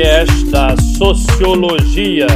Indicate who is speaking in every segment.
Speaker 1: podcast da Sociologia.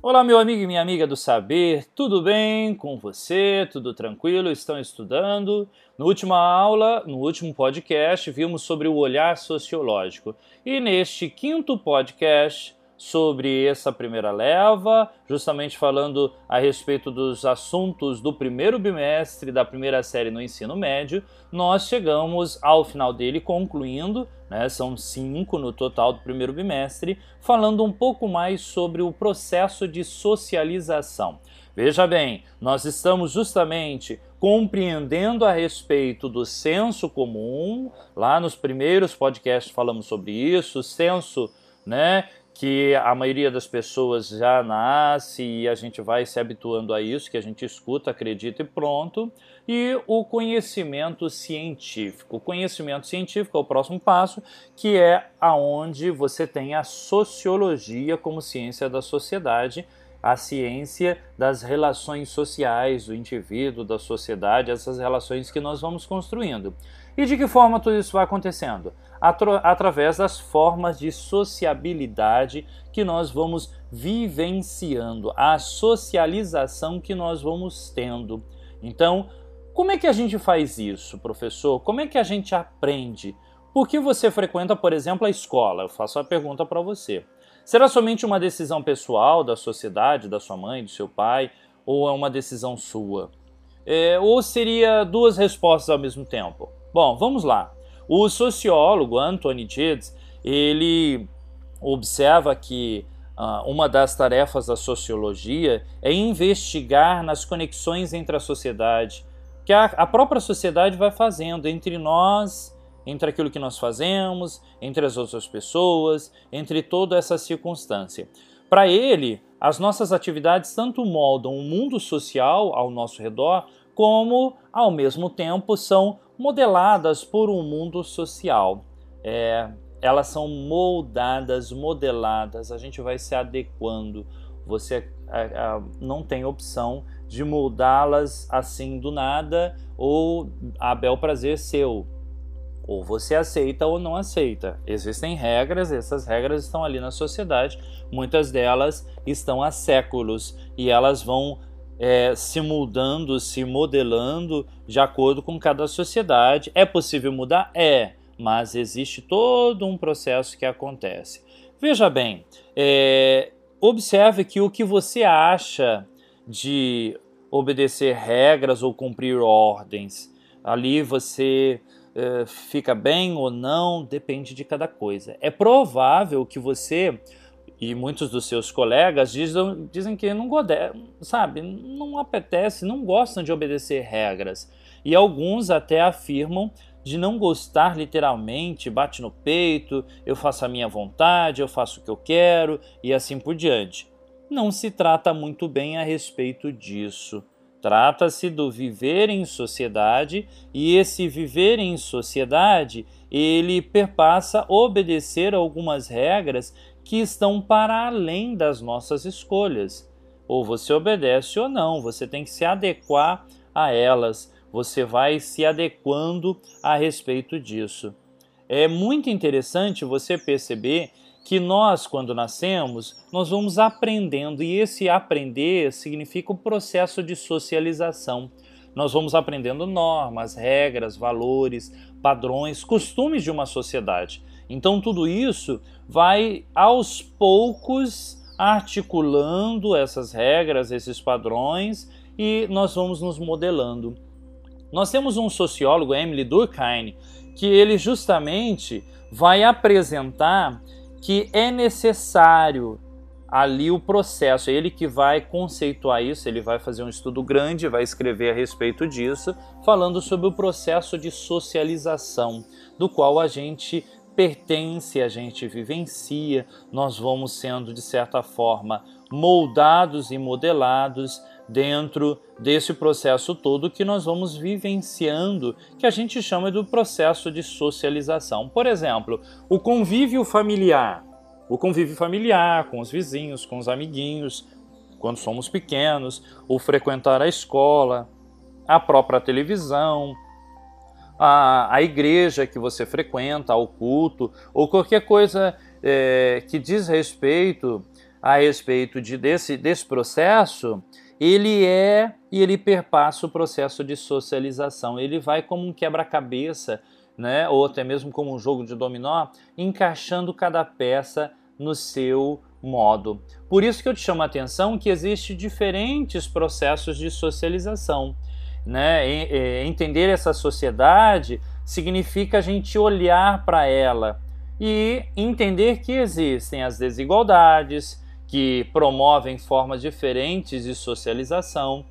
Speaker 1: Olá, meu amigo e minha amiga do saber, tudo bem com você? Tudo tranquilo? Estão estudando? Na última aula, no último podcast, vimos sobre o olhar sociológico. E neste quinto podcast, sobre essa primeira leva, justamente falando a respeito dos assuntos do primeiro bimestre da primeira série no ensino médio, nós chegamos ao final dele concluindo, né, são cinco no total do primeiro bimestre, falando um pouco mais sobre o processo de socialização. Veja bem, nós estamos justamente compreendendo a respeito do senso comum, lá nos primeiros podcasts falamos sobre isso, senso né, que a maioria das pessoas já nasce e a gente vai se habituando a isso, que a gente escuta, acredita e pronto. E o conhecimento científico. O conhecimento científico é o próximo passo, que é aonde você tem a sociologia como ciência da sociedade, a ciência das relações sociais do indivíduo, da sociedade, essas relações que nós vamos construindo. E de que forma tudo isso vai acontecendo? através das formas de sociabilidade que nós vamos vivenciando, a socialização que nós vamos tendo. Então, como é que a gente faz isso, professor? Como é que a gente aprende? Por que você frequenta, por exemplo, a escola? Eu faço a pergunta para você. Será somente uma decisão pessoal da sociedade, da sua mãe, do seu pai, ou é uma decisão sua? É, ou seria duas respostas ao mesmo tempo? Bom, vamos lá. O sociólogo Anthony Giddens, ele observa que uh, uma das tarefas da sociologia é investigar nas conexões entre a sociedade, que a, a própria sociedade vai fazendo entre nós, entre aquilo que nós fazemos, entre as outras pessoas, entre toda essa circunstância. Para ele, as nossas atividades tanto moldam o mundo social ao nosso redor, como, ao mesmo tempo, são modeladas por um mundo social. É, elas são moldadas, modeladas, a gente vai se adequando. Você é, é, não tem opção de moldá-las assim do nada ou a bel prazer seu. Ou você aceita ou não aceita. Existem regras, essas regras estão ali na sociedade, muitas delas estão há séculos e elas vão é, se mudando, se modelando de acordo com cada sociedade. É possível mudar? É, mas existe todo um processo que acontece. Veja bem, é, observe que o que você acha de obedecer regras ou cumprir ordens, ali você é, fica bem ou não, depende de cada coisa. É provável que você e muitos dos seus colegas dizem, dizem que não sabe, não apetece, não gostam de obedecer regras. E alguns até afirmam de não gostar literalmente, bate no peito, eu faço a minha vontade, eu faço o que eu quero e assim por diante. Não se trata muito bem a respeito disso. Trata-se do viver em sociedade e esse viver em sociedade ele perpassa obedecer algumas regras que estão para além das nossas escolhas. Ou você obedece ou não, você tem que se adequar a elas, você vai se adequando a respeito disso. É muito interessante você perceber que nós, quando nascemos, nós vamos aprendendo e esse aprender significa o processo de socialização. Nós vamos aprendendo normas, regras, valores, padrões, costumes de uma sociedade. Então, tudo isso vai aos poucos articulando essas regras, esses padrões e nós vamos nos modelando. Nós temos um sociólogo, Emily Durkheim, que ele justamente vai apresentar que é necessário ali o processo, é ele que vai conceituar isso, ele vai fazer um estudo grande, vai escrever a respeito disso, falando sobre o processo de socialização, do qual a gente pertence, a gente vivencia, nós vamos sendo, de certa forma, moldados e modelados dentro desse processo todo que nós vamos vivenciando, que a gente chama do processo de socialização. Por exemplo, o convívio familiar. O convívio familiar com os vizinhos, com os amiguinhos, quando somos pequenos, o frequentar a escola, a própria televisão, a, a igreja que você frequenta, ao culto, ou qualquer coisa é, que diz respeito a respeito de, desse, desse processo, ele é e ele perpassa o processo de socialização. Ele vai como um quebra-cabeça, né, ou até mesmo como um jogo de dominó, encaixando cada peça no seu modo. Por isso que eu te chamo a atenção que existem diferentes processos de socialização. Né? entender essa sociedade significa a gente olhar para ela e entender que existem as desigualdades, que promovem formas diferentes de socialização.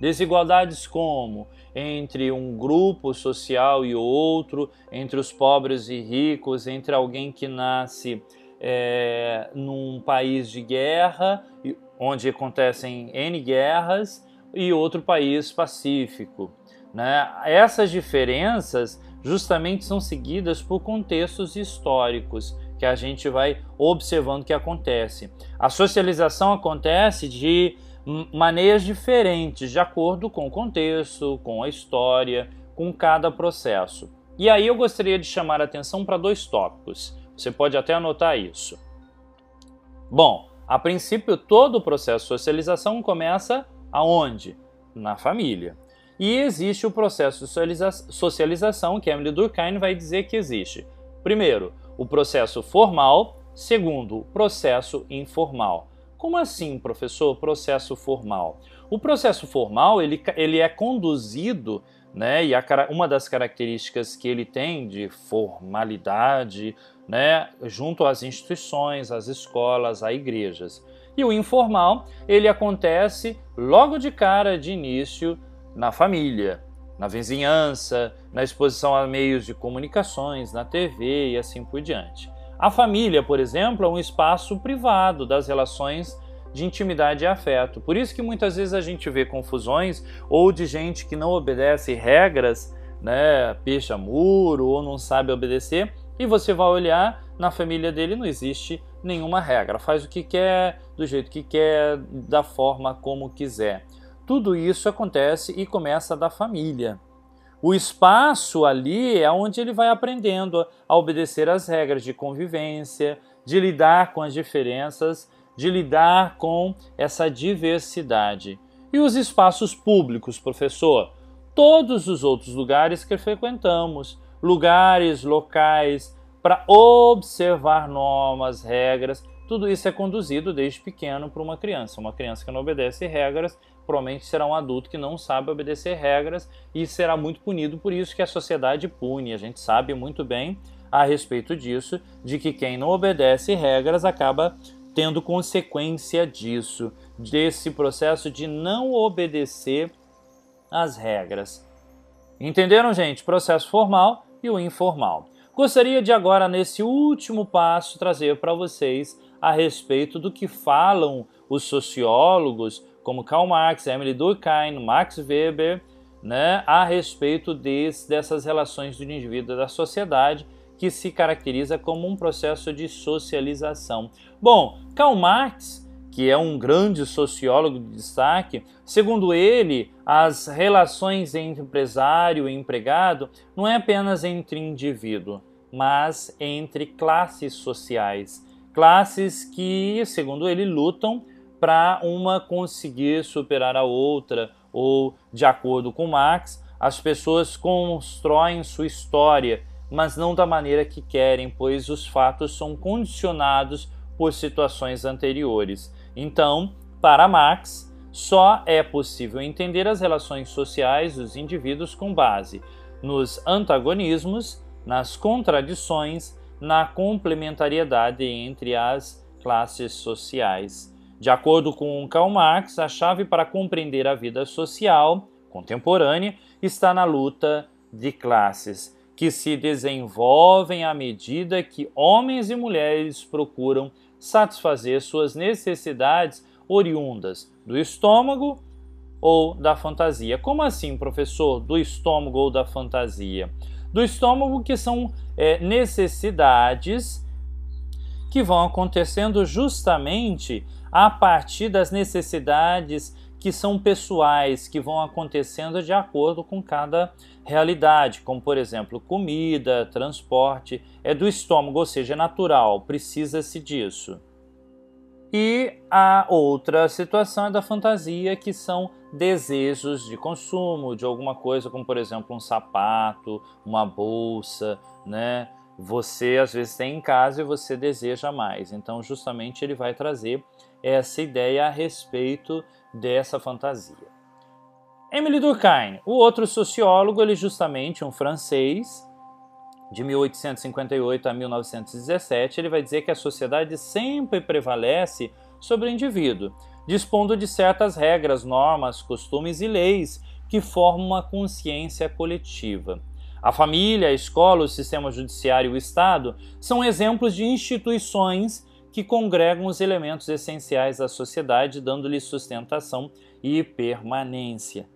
Speaker 1: Desigualdades como entre um grupo social e outro, entre os pobres e ricos, entre alguém que nasce é, num país de guerra, onde acontecem N guerras, e outro país pacífico. Né? Essas diferenças justamente são seguidas por contextos históricos que a gente vai observando que acontece. A socialização acontece de maneiras diferentes, de acordo com o contexto, com a história, com cada processo. E aí eu gostaria de chamar a atenção para dois tópicos. Você pode até anotar isso. Bom, a princípio, todo o processo de socialização começa aonde? Na família. E existe o processo de socialização que Emily Durkheim vai dizer que existe. Primeiro, o processo formal. Segundo, o processo informal. Como assim, professor, processo formal? O processo formal ele, ele é conduzido né? E a, uma das características que ele tem de formalidade, né, junto às instituições, às escolas, às igrejas. E o informal, ele acontece logo de cara, de início, na família, na vizinhança, na exposição a meios de comunicações, na TV e assim por diante. A família, por exemplo, é um espaço privado das relações de intimidade e afeto. Por isso que muitas vezes a gente vê confusões ou de gente que não obedece regras, né, picha muro ou não sabe obedecer, e você vai olhar na família dele não existe nenhuma regra, faz o que quer, do jeito que quer, da forma como quiser. Tudo isso acontece e começa da família. O espaço ali é onde ele vai aprendendo a obedecer às regras de convivência, de lidar com as diferenças de lidar com essa diversidade. E os espaços públicos, professor? Todos os outros lugares que frequentamos, lugares, locais, para observar normas, regras, tudo isso é conduzido desde pequeno para uma criança. Uma criança que não obedece regras provavelmente será um adulto que não sabe obedecer regras e será muito punido por isso que a sociedade pune. A gente sabe muito bem a respeito disso, de que quem não obedece regras acaba tendo consequência disso, desse processo de não obedecer às regras. Entenderam, gente? Processo formal e o informal. Gostaria de agora, nesse último passo, trazer para vocês a respeito do que falam os sociólogos, como Karl Marx, Emily Durkheim, Max Weber, né, a respeito desse, dessas relações do indivíduo da sociedade que se caracteriza como um processo de socialização. Bom, Karl Marx, que é um grande sociólogo de destaque, segundo ele, as relações entre empresário e empregado não é apenas entre indivíduo, mas entre classes sociais. Classes que, segundo ele, lutam para uma conseguir superar a outra, ou, de acordo com Marx, as pessoas constroem sua história mas não da maneira que querem, pois os fatos são condicionados por situações anteriores. Então, para Marx, só é possível entender as relações sociais dos indivíduos com base nos antagonismos, nas contradições, na complementariedade entre as classes sociais. De acordo com Karl Marx, a chave para compreender a vida social contemporânea está na luta de classes que se desenvolvem à medida que homens e mulheres procuram satisfazer suas necessidades oriundas do estômago ou da fantasia. Como assim, professor? Do estômago ou da fantasia? Do estômago, que são é, necessidades que vão acontecendo justamente a partir das necessidades que são pessoais, que vão acontecendo de acordo com cada realidade, como por exemplo, comida, transporte, é do estômago, ou seja, é natural, precisa-se disso. E a outra situação é da fantasia, que são desejos de consumo de alguma coisa, como por exemplo um sapato, uma bolsa, né? Você às vezes tem em casa e você deseja mais. Então, justamente ele vai trazer essa ideia a respeito dessa fantasia. Emily Durkheim, o outro sociólogo, ele justamente um francês, de 1858 a 1917, ele vai dizer que a sociedade sempre prevalece sobre o indivíduo, dispondo de certas regras, normas, costumes e leis que formam uma consciência coletiva. A família, a escola, o sistema judiciário e o Estado são exemplos de instituições que congregam os elementos essenciais da sociedade, dando-lhe sustentação e permanência.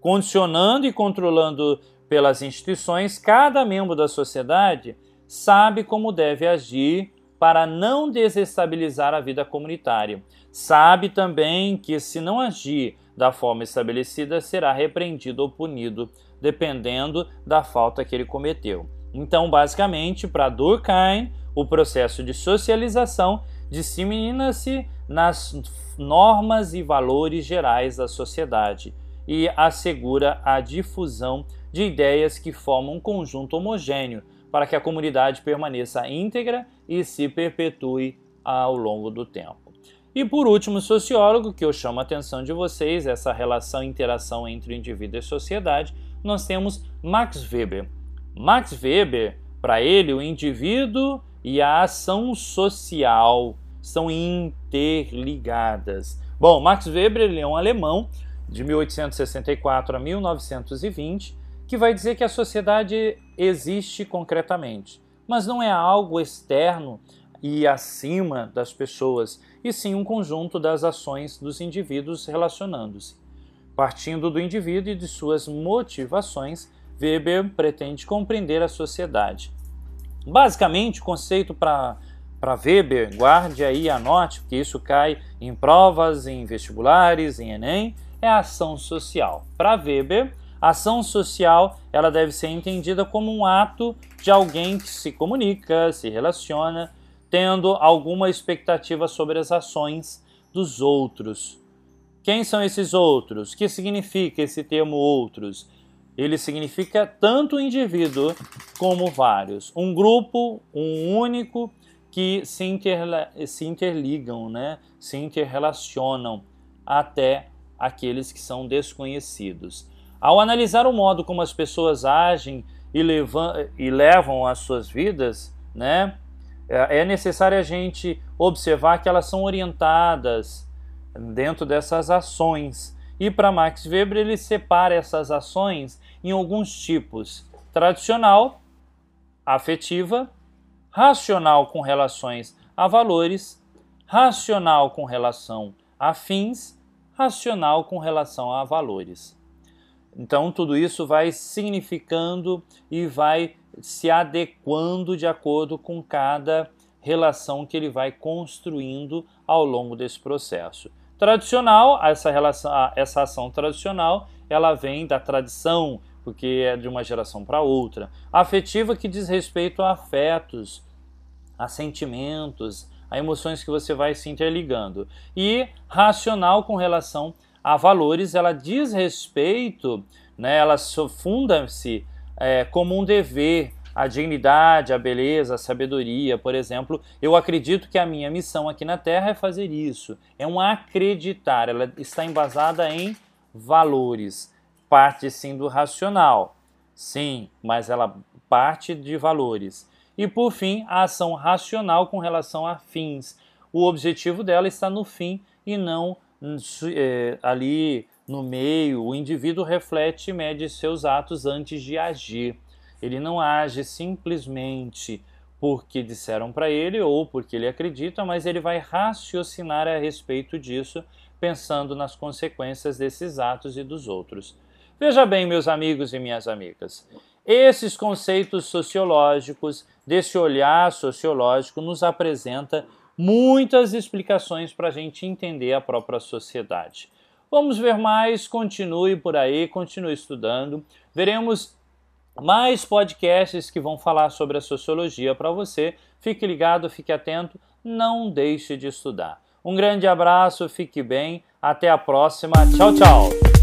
Speaker 1: Condicionando e controlando pelas instituições, cada membro da sociedade sabe como deve agir para não desestabilizar a vida comunitária. Sabe também que, se não agir da forma estabelecida, será repreendido ou punido, dependendo da falta que ele cometeu. Então, basicamente, para Durkheim, o processo de socialização dissemina-se nas normas e valores gerais da sociedade e assegura a difusão de ideias que formam um conjunto homogêneo para que a comunidade permaneça íntegra e se perpetue ao longo do tempo. E por último, sociólogo, que eu chamo a atenção de vocês, essa relação e interação entre indivíduo e sociedade, nós temos Max Weber. Max Weber, para ele, o indivíduo e a ação social são interligadas. Bom, Max Weber ele é um alemão de 1864 a 1920 que vai dizer que a sociedade existe concretamente, mas não é algo externo e acima das pessoas, e sim um conjunto das ações dos indivíduos relacionando-se. Partindo do indivíduo e de suas motivações, Weber pretende compreender a sociedade. Basicamente, o conceito para Weber, guarde aí, anote, porque isso cai em provas, em vestibulares, em Enem, é ação social. Para Weber, ação social ela deve ser entendida como um ato de alguém que se comunica, se relaciona, tendo alguma expectativa sobre as ações dos outros. Quem são esses outros? O que significa esse termo outros? Ele significa tanto indivíduo como vários. Um grupo, um único, que se, se interligam, né? se interrelacionam até aqueles que são desconhecidos. Ao analisar o modo como as pessoas agem e, levam, e levam as suas vidas, né, é, é necessário a gente observar que elas são orientadas dentro dessas ações. E para Max Weber, ele separa essas ações em alguns tipos: tradicional, afetiva, racional com relações a valores, racional com relação a fins, racional com relação a valores. Então, tudo isso vai significando e vai se adequando de acordo com cada relação que ele vai construindo ao longo desse processo. Tradicional, essa relação, essa ação tradicional, ela vem da tradição, porque é de uma geração para outra. Afetiva que diz respeito a afetos, a sentimentos, a emoções que você vai se interligando. E racional com relação a valores, ela diz respeito, né, ela funda-se é, como um dever, a dignidade, a beleza, a sabedoria, por exemplo. Eu acredito que a minha missão aqui na Terra é fazer isso, é um acreditar, ela está embasada em valores, parte sim do racional, sim, mas ela parte de valores. E por fim, a ação racional com relação a fins. O objetivo dela está no fim e não é, ali no meio, o indivíduo reflete e mede seus atos antes de agir. Ele não age simplesmente porque disseram para ele ou porque ele acredita, mas ele vai raciocinar a respeito disso, pensando nas consequências desses atos e dos outros. Veja bem, meus amigos e minhas amigas, esses conceitos sociológicos, desse olhar sociológico, nos apresenta muitas explicações para a gente entender a própria sociedade. Vamos ver mais, continue por aí, continue estudando. Veremos mais podcasts que vão falar sobre a sociologia para você. Fique ligado, fique atento, não deixe de estudar. Um grande abraço, fique bem, até a próxima. Tchau, tchau.